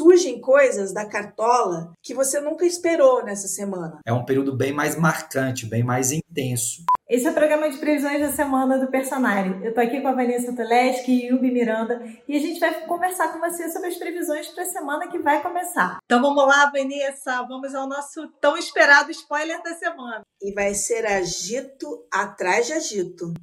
surgem coisas da cartola que você nunca esperou nessa semana. É um período bem mais marcante, bem mais intenso. Esse é o programa de previsões da semana do Personário. Eu tô aqui com a Vanessa Teleski e Yubi Miranda e a gente vai conversar com você sobre as previsões para a semana que vai começar. Então vamos lá, Vanessa, vamos ao nosso tão esperado spoiler da semana. E vai ser agito atrás de agito.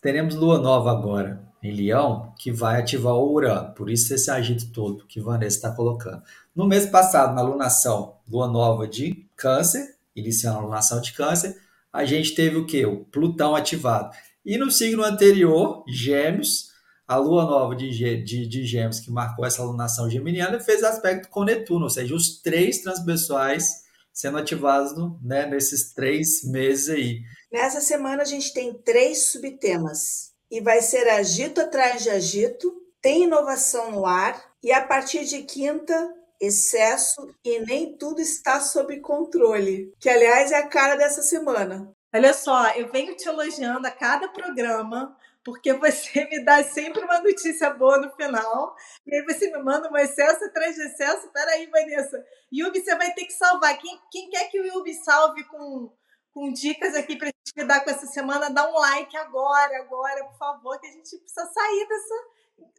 Teremos lua nova agora em Leão que vai ativar o Urano, por isso esse agito todo que Vanessa está colocando. No mês passado, na lunação, lua nova de Câncer, iniciando a lunação de Câncer, a gente teve o que? O Plutão ativado. E no signo anterior, Gêmeos, a lua nova de, de, de Gêmeos, que marcou essa lunação geminiana, fez aspecto com Netuno, ou seja, os três transpessoais sendo ativados né, nesses três meses aí. Nessa semana a gente tem três subtemas. E vai ser agito atrás de agito, tem inovação no ar, e a partir de quinta, excesso e nem tudo está sob controle, que aliás é a cara dessa semana. Olha só, eu venho te elogiando a cada programa, porque você me dá sempre uma notícia boa no final, e aí você me manda um excesso atrás de excesso. Peraí, Vanessa, Yubi, você vai ter que salvar. Quem, quem quer que o Yubi salve com, com dicas aqui para a gente lidar com essa semana, dá um like agora, agora, por favor, que a gente precisa sair dessa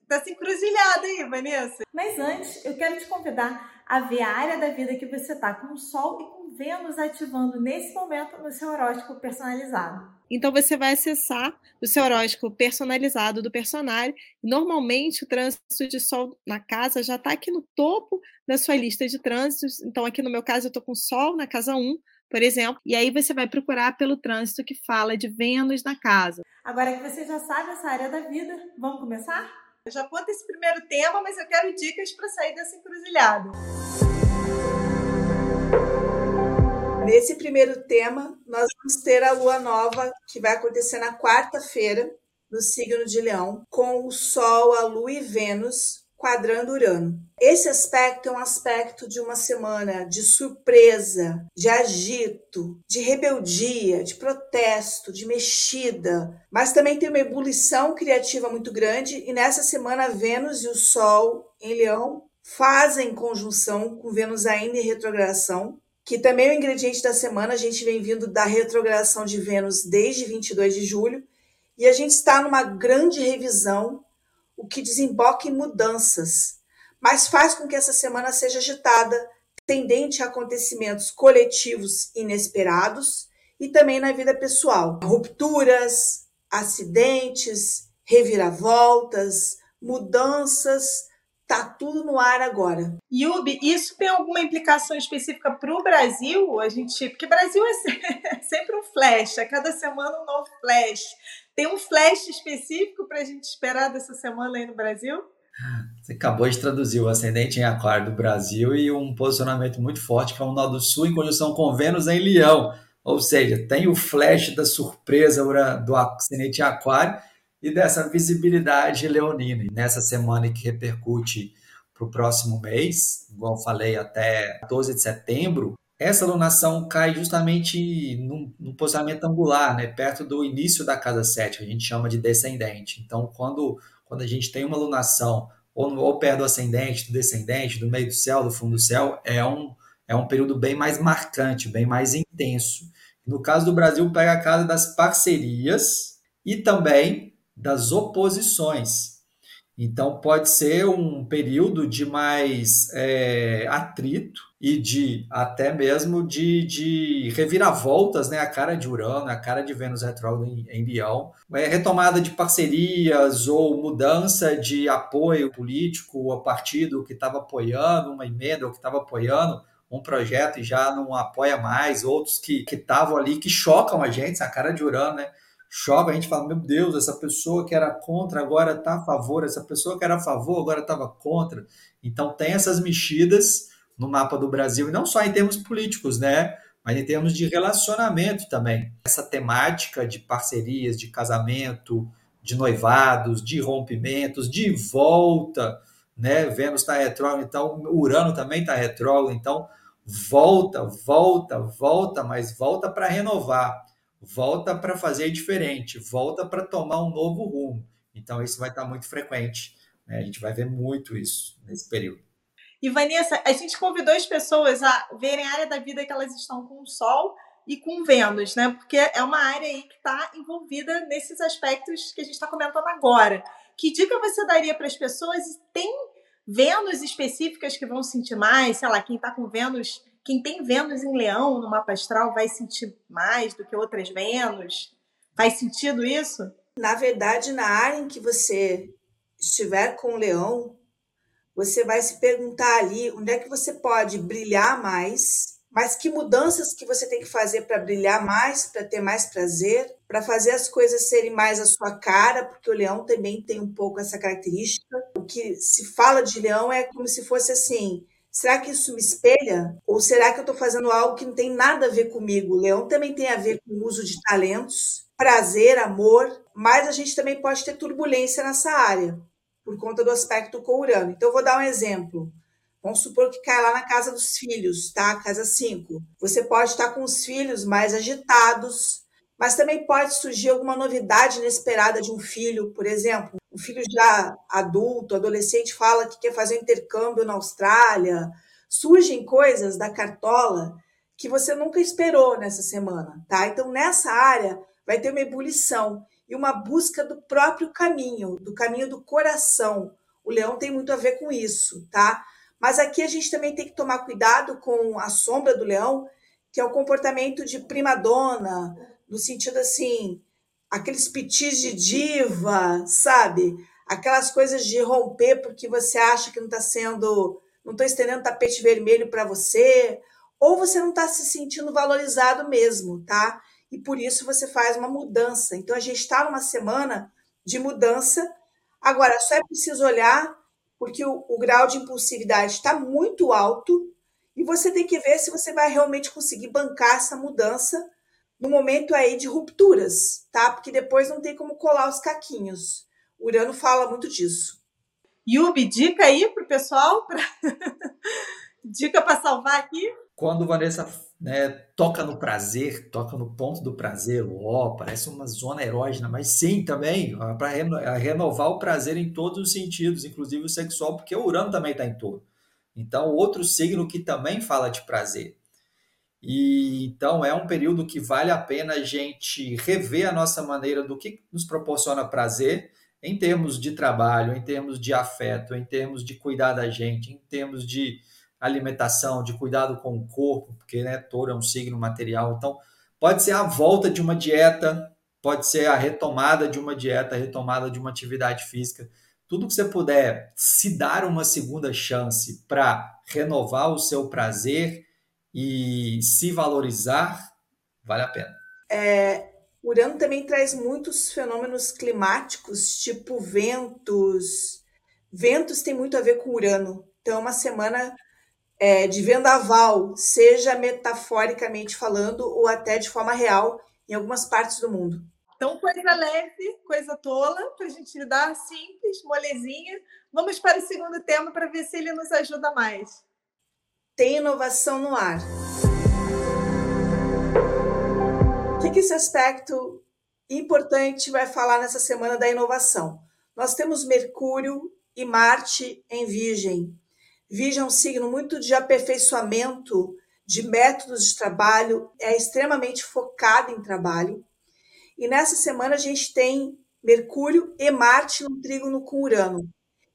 dessa encruzilhada aí, Vanessa. Mas antes, eu quero te convidar a ver a área da vida que você está com o Sol e com Vênus ativando nesse momento no seu horóscopo personalizado. Então você vai acessar o seu horóscopo personalizado do personagem. Normalmente o trânsito de Sol na casa já está aqui no topo da sua lista de trânsitos. Então aqui no meu caso eu estou com Sol na casa 1, por exemplo, e aí você vai procurar pelo trânsito que fala de Vênus na casa. Agora que você já sabe essa área da vida, vamos começar? Eu já conto esse primeiro tema, mas eu quero dicas para sair dessa encruzilhada. Nesse primeiro tema, nós vamos ter a lua nova, que vai acontecer na quarta-feira, no signo de Leão, com o Sol, a Lua e Vênus quadrando Urano. Esse aspecto é um aspecto de uma semana de surpresa, de agito, de rebeldia, de protesto, de mexida, mas também tem uma ebulição criativa muito grande e nessa semana Vênus e o Sol em Leão fazem conjunção com Vênus ainda em retrogradação, que também é o ingrediente da semana, a gente vem vindo da retrogradação de Vênus desde 22 de julho, e a gente está numa grande revisão o que desemboca em mudanças, mas faz com que essa semana seja agitada, tendente a acontecimentos coletivos inesperados e também na vida pessoal. Rupturas, acidentes, reviravoltas, mudanças, tá tudo no ar agora. Yubi, isso tem alguma implicação específica para o Brasil? A gente, porque Brasil é sempre um flash, a cada semana um novo flash. Tem um flash específico para a gente esperar dessa semana aí no Brasil? Você acabou de traduzir o ascendente em aquário do Brasil e um posicionamento muito forte que é o nó do sul em conjunção com Vênus em Leão. Ou seja, tem o flash da surpresa do ascendente em aquário e dessa visibilidade leonina. E nessa semana que repercute para o próximo mês, igual falei, até 12 de setembro, essa alunação cai justamente num posicionamento angular, né, perto do início da casa 7, que a gente chama de descendente. Então, quando, quando a gente tem uma alunação ou, ou perto do ascendente, do descendente, do meio do céu, do fundo do céu, é um, é um período bem mais marcante, bem mais intenso. No caso do Brasil, pega a casa das parcerias e também das oposições. Então, pode ser um período de mais é, atrito e de até mesmo de, de reviravoltas, né? A cara de Urano, a cara de Vênus retrógrado em, em Leão, é, retomada de parcerias ou mudança de apoio político ou partido que estava apoiando uma emenda ou que estava apoiando um projeto e já não apoia mais, outros que estavam ali que chocam a gente, a cara de Urano, né? choca, a gente fala, meu Deus, essa pessoa que era contra agora está a favor, essa pessoa que era a favor agora estava contra. Então tem essas mexidas no mapa do Brasil, e não só em termos políticos, né? Mas em termos de relacionamento também. Essa temática de parcerias, de casamento, de noivados, de rompimentos, de volta, né? Vênus está retrógrado, então Urano também está retrógrado, então volta, volta, volta, mas volta para renovar volta para fazer diferente, volta para tomar um novo rumo. Então, isso vai estar muito frequente. Né? A gente vai ver muito isso nesse período. E Vanessa, a gente convidou as pessoas a verem a área da vida que elas estão com o Sol e com Vênus, né? Porque é uma área aí que está envolvida nesses aspectos que a gente está comentando agora. Que dica você daria para as pessoas? Tem Vênus específicas que vão sentir mais? Sei lá, quem está com Vênus, quem tem Vênus em Leão no mapa astral vai sentir mais do que outras Vênus? Faz sentido isso? Na verdade, na área em que você estiver com o Leão, você vai se perguntar ali onde é que você pode brilhar mais, mas que mudanças que você tem que fazer para brilhar mais, para ter mais prazer, para fazer as coisas serem mais a sua cara, porque o leão também tem um pouco essa característica. O que se fala de leão é como se fosse assim: será que isso me espelha? Ou será que eu estou fazendo algo que não tem nada a ver comigo? O leão também tem a ver com o uso de talentos, prazer, amor, mas a gente também pode ter turbulência nessa área por conta do aspecto com Urano. Então, eu vou dar um exemplo. Vamos supor que cai lá na casa dos filhos, tá? Casa 5. Você pode estar com os filhos mais agitados, mas também pode surgir alguma novidade inesperada de um filho, por exemplo. Um filho já adulto, adolescente, fala que quer fazer um intercâmbio na Austrália. Surgem coisas da cartola que você nunca esperou nessa semana, tá? Então, nessa área, vai ter uma ebulição e uma busca do próprio caminho, do caminho do coração. O leão tem muito a ver com isso, tá? Mas aqui a gente também tem que tomar cuidado com a sombra do leão, que é o comportamento de primadona, no sentido assim, aqueles pitis de diva, sabe? Aquelas coisas de romper porque você acha que não está sendo, não estou estendendo tapete vermelho para você, ou você não está se sentindo valorizado mesmo, tá? E por isso você faz uma mudança. Então a gente está numa semana de mudança. Agora, só é preciso olhar, porque o, o grau de impulsividade está muito alto e você tem que ver se você vai realmente conseguir bancar essa mudança no momento aí de rupturas, tá? Porque depois não tem como colar os caquinhos. O Urano fala muito disso. Yubi, dica aí pro pessoal, pra... dica para salvar aqui. Quando Vanessa né, toca no prazer, toca no ponto do prazer, ó, parece uma zona erógena, mas sim também para reno, renovar o prazer em todos os sentidos, inclusive o sexual, porque o Urano também está em todo. Então, outro signo que também fala de prazer. E então é um período que vale a pena a gente rever a nossa maneira do que nos proporciona prazer em termos de trabalho, em termos de afeto, em termos de cuidar da gente, em termos de alimentação, de cuidado com o corpo, porque né, touro é um signo material. Então, pode ser a volta de uma dieta, pode ser a retomada de uma dieta, a retomada de uma atividade física. Tudo que você puder se dar uma segunda chance para renovar o seu prazer e se valorizar, vale a pena. É, Urano também traz muitos fenômenos climáticos, tipo ventos. Ventos tem muito a ver com Urano. Então, é uma semana é, de vendaval, seja metaforicamente falando ou até de forma real em algumas partes do mundo. Então, coisa leve, coisa tola, para a gente lidar simples, molezinha. Vamos para o segundo tema para ver se ele nos ajuda mais. Tem inovação no ar. O que, que esse aspecto importante vai falar nessa semana da inovação? Nós temos Mercúrio e Marte em Virgem. Virgem é um signo muito de aperfeiçoamento de métodos de trabalho, é extremamente focado em trabalho. E nessa semana a gente tem Mercúrio e Marte no trígono com Urano.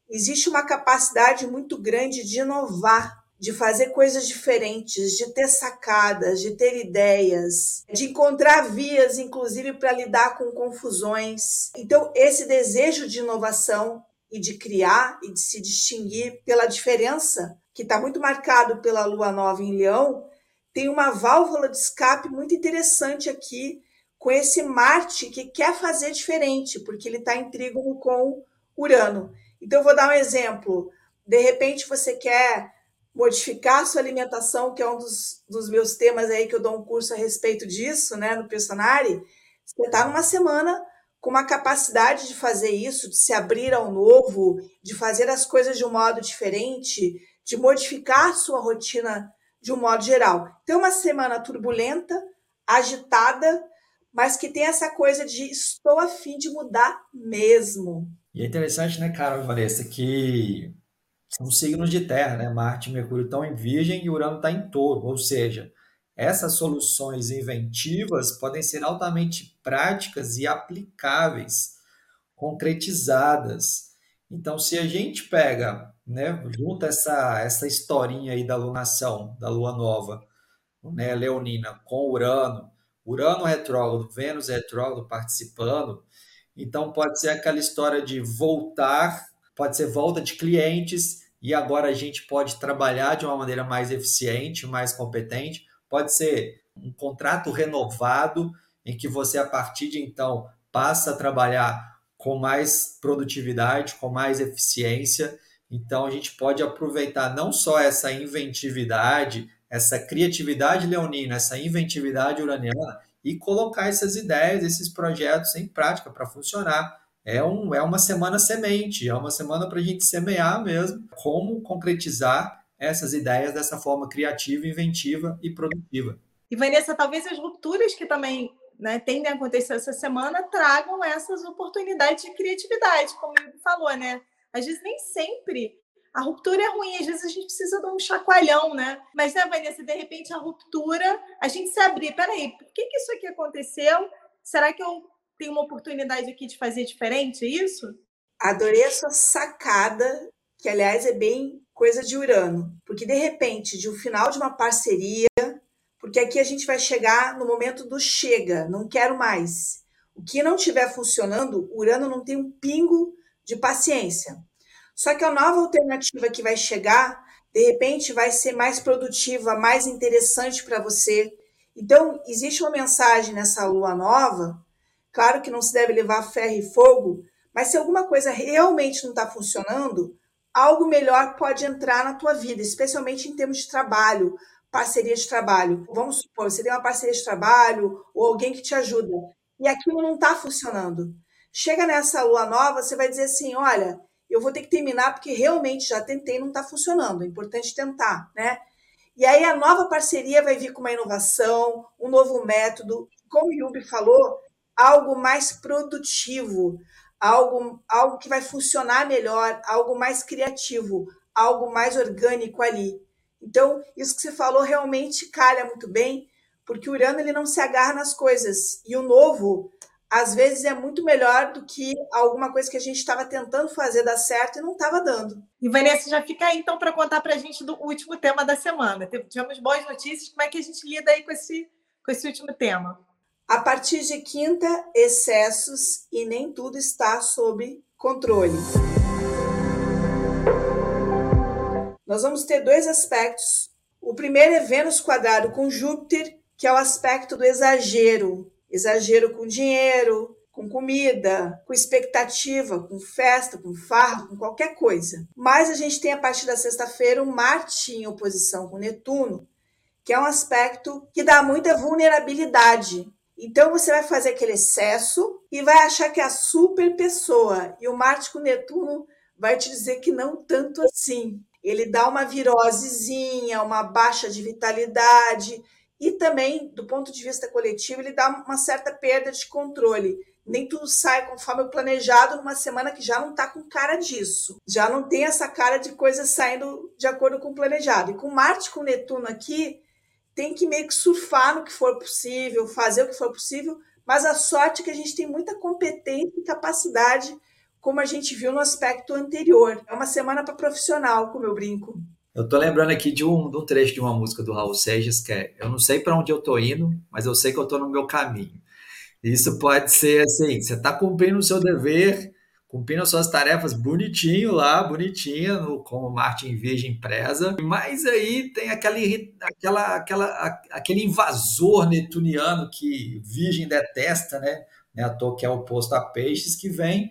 Existe uma capacidade muito grande de inovar, de fazer coisas diferentes, de ter sacadas, de ter ideias, de encontrar vias, inclusive, para lidar com confusões. Então, esse desejo de inovação e de criar e de se distinguir pela diferença, que está muito marcado pela lua nova em Leão, tem uma válvula de escape muito interessante aqui com esse Marte que quer fazer diferente, porque ele está em trígono com Urano. Então, eu vou dar um exemplo. De repente, você quer modificar sua alimentação, que é um dos, dos meus temas aí que eu dou um curso a respeito disso, né, no Personari. Você está numa semana com uma capacidade de fazer isso, de se abrir ao novo, de fazer as coisas de um modo diferente, de modificar sua rotina de um modo geral. Então, uma semana turbulenta, agitada, mas que tem essa coisa de estou a fim de mudar mesmo. E é interessante, né, Carol e Vanessa, que, são signos de terra, né? Marte e Mercúrio estão em Virgem e Urano está em Touro, ou seja, essas soluções inventivas podem ser altamente práticas e aplicáveis, concretizadas. Então, se a gente pega, né, junta essa, essa historinha aí da lunação, da lua nova, né, leonina, com Urano, Urano retrógrado, Vênus retrógrado participando, então pode ser aquela história de voltar, pode ser volta de clientes, e agora a gente pode trabalhar de uma maneira mais eficiente, mais competente, pode ser um contrato renovado, em que você, a partir de então, passa a trabalhar com mais produtividade, com mais eficiência. Então, a gente pode aproveitar não só essa inventividade, essa criatividade leonina, essa inventividade uraniana e colocar essas ideias, esses projetos em prática para funcionar. É, um, é uma semana semente, é uma semana para a gente semear mesmo como concretizar essas ideias dessa forma criativa, inventiva e produtiva. E Vanessa, talvez as rupturas que também né, tendem a acontecer essa semana tragam essas oportunidades de criatividade, como ele falou, né? Às vezes nem sempre a ruptura é ruim, às vezes a gente precisa dar um chacoalhão, né? Mas, né, Vanessa, de repente a ruptura, a gente se abrir. Peraí, por que, que isso aqui aconteceu? Será que eu tenho uma oportunidade aqui de fazer diferente isso? Adorei a sua sacada, que aliás é bem coisa de Urano, porque de repente, de um final de uma parceria, porque aqui a gente vai chegar no momento do chega, não quero mais. O que não estiver funcionando, Urano não tem um pingo de paciência. Só que a nova alternativa que vai chegar, de repente, vai ser mais produtiva, mais interessante para você. Então, existe uma mensagem nessa lua nova. Claro que não se deve levar ferro e fogo, mas se alguma coisa realmente não está funcionando, algo melhor pode entrar na tua vida, especialmente em termos de trabalho, parceria de trabalho. Vamos supor, você tem uma parceria de trabalho ou alguém que te ajuda e aquilo não está funcionando. Chega nessa lua nova, você vai dizer assim: olha, eu vou ter que terminar porque realmente já tentei, não está funcionando. É importante tentar, né? E aí a nova parceria vai vir com uma inovação, um novo método, como o Yubi falou, algo mais produtivo, algo, algo que vai funcionar melhor, algo mais criativo, algo mais orgânico ali. Então, isso que você falou realmente calha muito bem, porque o Urano ele não se agarra nas coisas. E o novo às vezes é muito melhor do que alguma coisa que a gente estava tentando fazer dar certo e não estava dando. E Vanessa, já fica aí então para contar para a gente do último tema da semana. Tivemos boas notícias, como é que a gente lida aí com esse, com esse último tema? A partir de quinta, excessos e nem tudo está sob controle. Nós vamos ter dois aspectos. O primeiro é Vênus quadrado com Júpiter, que é o aspecto do exagero, exagero com dinheiro, com comida, com expectativa, com festa, com farra, com qualquer coisa. Mas a gente tem a partir da sexta-feira o Marte em oposição com Netuno, que é um aspecto que dá muita vulnerabilidade. Então você vai fazer aquele excesso e vai achar que é a super pessoa. E o Marte com Netuno vai te dizer que não tanto assim. Ele dá uma virosezinha, uma baixa de vitalidade, e também, do ponto de vista coletivo, ele dá uma certa perda de controle. Nem tudo sai conforme o planejado numa semana que já não está com cara disso. Já não tem essa cara de coisas saindo de acordo com o planejado. E com Marte com Netuno aqui, tem que meio que surfar no que for possível, fazer o que for possível, mas a sorte é que a gente tem muita competência e capacidade, como a gente viu no aspecto anterior. É uma semana para profissional, como eu brinco. Eu tô lembrando aqui de um, de um trecho de uma música do Raul Seixas que é Eu não sei para onde eu tô indo, mas eu sei que eu tô no meu caminho. Isso pode ser assim: você está cumprindo o seu dever, cumprindo as suas tarefas bonitinho lá, bonitinha, no, como Martin Virgem preza, mas aí tem aquele, aquela, aquela, aquele invasor netuniano que Virgem detesta, né? né? À toa que é oposto a peixes, que vem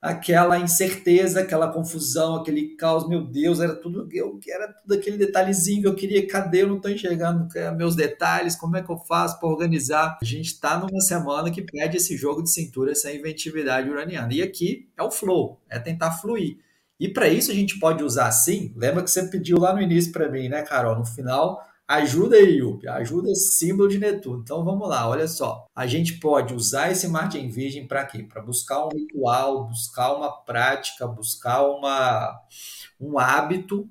aquela incerteza, aquela confusão, aquele caos, meu Deus, era tudo eu era tudo aquele detalhezinho que eu queria, cadê? Eu não estou enxergando meus detalhes, como é que eu faço para organizar? A gente está numa semana que pede esse jogo de cintura, essa inventividade uraniana. E aqui é o flow, é tentar fluir. E para isso a gente pode usar assim, lembra que você pediu lá no início para mim, né, Carol? No final, Ajuda aí, Yupi. Ajuda símbolo de Netuno. Então vamos lá, olha só. A gente pode usar esse Marte em Virgem para quê? Para buscar um ritual, buscar uma prática, buscar uma, um hábito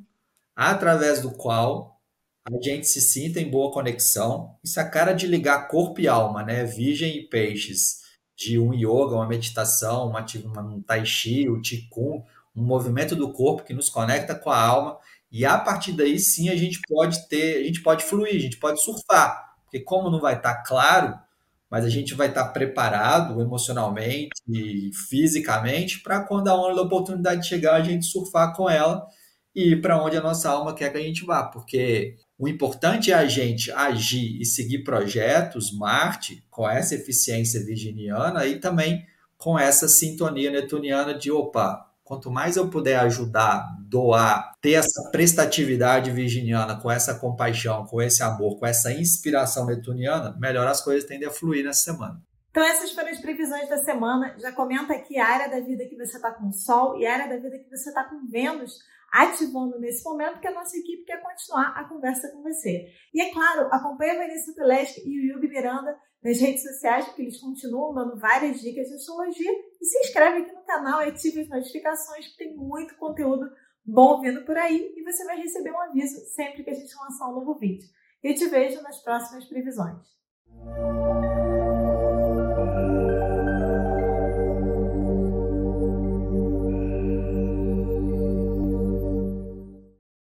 através do qual a gente se sinta em boa conexão. Isso é a cara de ligar corpo e alma, né? Virgem e peixes. De um yoga, uma meditação, uma, um tai chi, o qigong, um movimento do corpo que nos conecta com a alma e a partir daí sim a gente pode ter, a gente pode fluir, a gente pode surfar. Porque como não vai estar tá claro, mas a gente vai estar tá preparado emocionalmente e fisicamente para quando a onda da oportunidade chegar, a gente surfar com ela e ir para onde a nossa alma quer que a gente vá. Porque o importante é a gente agir e seguir projetos, Marte, com essa eficiência virginiana e também com essa sintonia netuniana de opa, Quanto mais eu puder ajudar, doar, ter essa prestatividade virginiana, com essa compaixão, com esse amor, com essa inspiração netuniana, melhor as coisas tendem a fluir nessa semana. Então, essas foram as previsões da semana. Já comenta aqui a área da vida que você está com Sol e a área da vida que você está com Vênus ativando nesse momento, que a nossa equipe quer continuar a conversa com você. E é claro, acompanhe a Vanessa Teleschi e o Yubi Miranda nas redes sociais, porque eles continuam dando várias dicas de astrologia. E se inscreve aqui no canal e ative as notificações, que tem muito conteúdo bom vindo por aí e você vai receber um aviso sempre que a gente lançar um novo vídeo. E te vejo nas próximas previsões.